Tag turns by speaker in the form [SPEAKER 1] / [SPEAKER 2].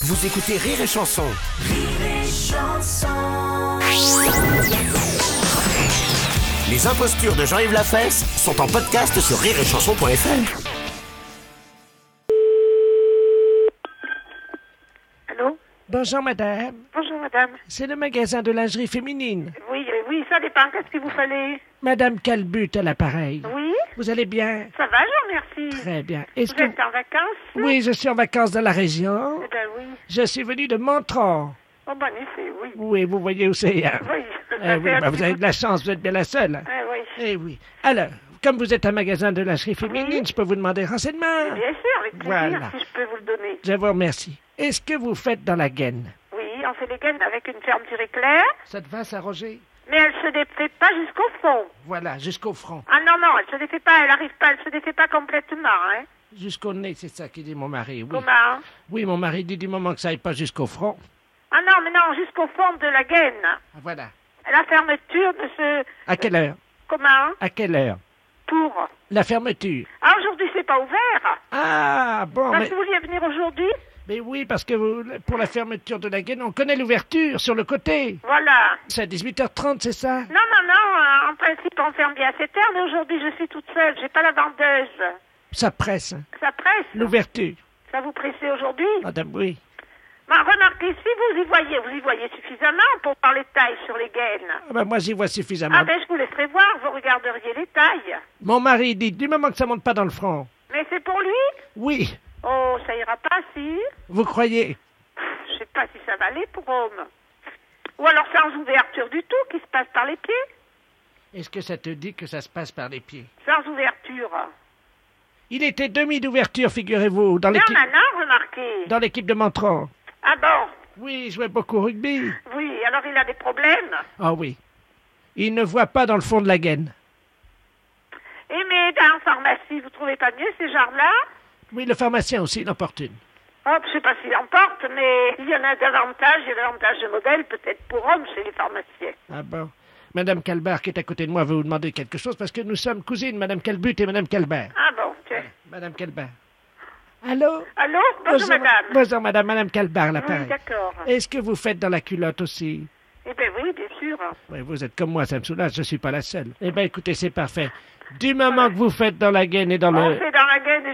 [SPEAKER 1] Vous écoutez Rire et Chanson. Les impostures de Jean-Yves Lafesse sont en podcast sur rireetchanson.fr.
[SPEAKER 2] Allô?
[SPEAKER 3] Bonjour madame,
[SPEAKER 2] Bonjour madame.
[SPEAKER 3] c'est le magasin de lingerie féminine.
[SPEAKER 2] Oui, euh, oui, ça dépend. Qu'est-ce qu'il vous fallait?
[SPEAKER 3] Madame Calbut à l'appareil?
[SPEAKER 2] Oui
[SPEAKER 3] Vous allez bien?
[SPEAKER 2] Ça va, je vous remercie.
[SPEAKER 3] Très bien. Est-ce
[SPEAKER 2] Vous
[SPEAKER 3] que...
[SPEAKER 2] êtes en vacances?
[SPEAKER 3] Oui, je suis en vacances dans la région.
[SPEAKER 2] Eh ben.
[SPEAKER 3] Je suis venu de Montron.
[SPEAKER 2] Oh, bon effet, oui.
[SPEAKER 3] Oui, vous voyez où c'est. hein?
[SPEAKER 2] Oui.
[SPEAKER 3] Eh oui, bah, vous avez de la chance, vous êtes bien la seule.
[SPEAKER 2] Ah oui.
[SPEAKER 3] Eh oui. Alors, comme vous êtes un magasin de lingerie féminine, je peux vous demander renseignement
[SPEAKER 2] Bien sûr, avec plaisir,
[SPEAKER 3] Voilà.
[SPEAKER 2] si je peux vous le donner.
[SPEAKER 3] Je vous remercie. Est-ce que vous faites dans la gaine?
[SPEAKER 2] Oui, on fait les gaines avec une fermeture éclair,
[SPEAKER 3] Ça te va, ça, Roger
[SPEAKER 2] mais elle se défait pas jusqu'au fond.
[SPEAKER 3] Voilà, jusqu'au front.
[SPEAKER 2] Ah non, non, elle se défait pas, elle arrive pas, elle se défait pas complètement, hein.
[SPEAKER 3] Jusqu'au nez, c'est ça qui dit mon mari, oui.
[SPEAKER 2] Comment
[SPEAKER 3] Oui, mon mari dit du moment que ça aille pas jusqu'au front.
[SPEAKER 2] Ah non, mais non, jusqu'au fond de la gaine.
[SPEAKER 3] Ah, Voilà.
[SPEAKER 2] La fermeture de ce...
[SPEAKER 3] À quelle heure?
[SPEAKER 2] Comment
[SPEAKER 3] À quelle heure?
[SPEAKER 2] Pour...
[SPEAKER 3] La fermeture.
[SPEAKER 2] Ah, aujourd'hui, c'est pas ouvert.
[SPEAKER 3] Ah, bon,
[SPEAKER 2] Parce
[SPEAKER 3] mais,
[SPEAKER 2] que vous vouliez venir aujourd'hui?
[SPEAKER 3] Mais oui, parce que vous- pour la fermeture de la gaine, on connaît l'ouverture sur le côté.
[SPEAKER 2] Voilà.
[SPEAKER 3] C'est à 18h30, c'est ça?
[SPEAKER 2] Non, non, non, euh, en principe, on ferme bien à 7 heures, mais aujourd'hui, je suis toute seule, j'ai pas la vendeuse.
[SPEAKER 3] Ça presse, hein?
[SPEAKER 2] Ça presse?
[SPEAKER 3] L'ouverture.
[SPEAKER 2] Ça vous pressait aujourd'hui?
[SPEAKER 3] Madame, oui.
[SPEAKER 2] Remarquez, si vous y voyez, vous y voyez suffisamment pour voir les tailles sur les gaines.
[SPEAKER 3] Ah ben, moi, j'y vois suffisamment.
[SPEAKER 2] Ah ben, je vous laisserai voir, vous regarderiez les tailles.
[SPEAKER 3] Mon mari dit, du moment que ça monte pas dans le front.
[SPEAKER 2] Mais c'est pour lui?
[SPEAKER 3] Oui,
[SPEAKER 2] ça ira pas, si
[SPEAKER 3] vous croyez
[SPEAKER 2] Je sais pas si ça va aller pour homme. Ou alors sans ouverture du tout, qui se passe par les pieds
[SPEAKER 3] Est-ce que ça te dit que ça se passe par les pieds?
[SPEAKER 2] Sans ouverture.
[SPEAKER 3] Il était demi d'ouverture, figurez-vous, dans l'équipe
[SPEAKER 2] remarqué.
[SPEAKER 3] dans l'équipe de Montron.
[SPEAKER 2] Ah bon?
[SPEAKER 3] Oui, il jouait beaucoup au rugby.
[SPEAKER 2] Oui, alors il a des problèmes.
[SPEAKER 3] Ah oui. Il ne voit pas dans le fond de la gaine.
[SPEAKER 2] Et mais dans la pharmacie, vous trouvez pas mieux ces genres-là
[SPEAKER 3] Oui, le pharmacien aussi, il en porte une.
[SPEAKER 2] Oh, je sais pas s'il en porte, mais il y en a davantage, il y a davantage de modèles, peut-être pour hommes chez les pharmaciens.
[SPEAKER 3] Ah bon. Madame Calbert, qui est à côté de moi, veut vous demander quelque chose parce que nous sommes cousines, Madame Calbut et Madame Calbert.
[SPEAKER 2] Ah bon, tiens.
[SPEAKER 3] Madame Calbert. Allô?
[SPEAKER 2] Allô? Bonjour, madame.
[SPEAKER 3] Bonjour, Madame, Madame Calbert,
[SPEAKER 2] Oui,
[SPEAKER 3] l'appareil.
[SPEAKER 2] d'accord.
[SPEAKER 3] Est-ce que vous faites dans la culotte aussi?
[SPEAKER 2] Eh bien oui, bien sûr.
[SPEAKER 3] Oui, vous êtes comme moi, ça me soulage, je suis pas la seule. Eh bien, écoutez, c'est parfait. Du moment que vous faites dans la gaine et dans
[SPEAKER 2] On
[SPEAKER 3] le...
[SPEAKER 2] fait dans la gaine et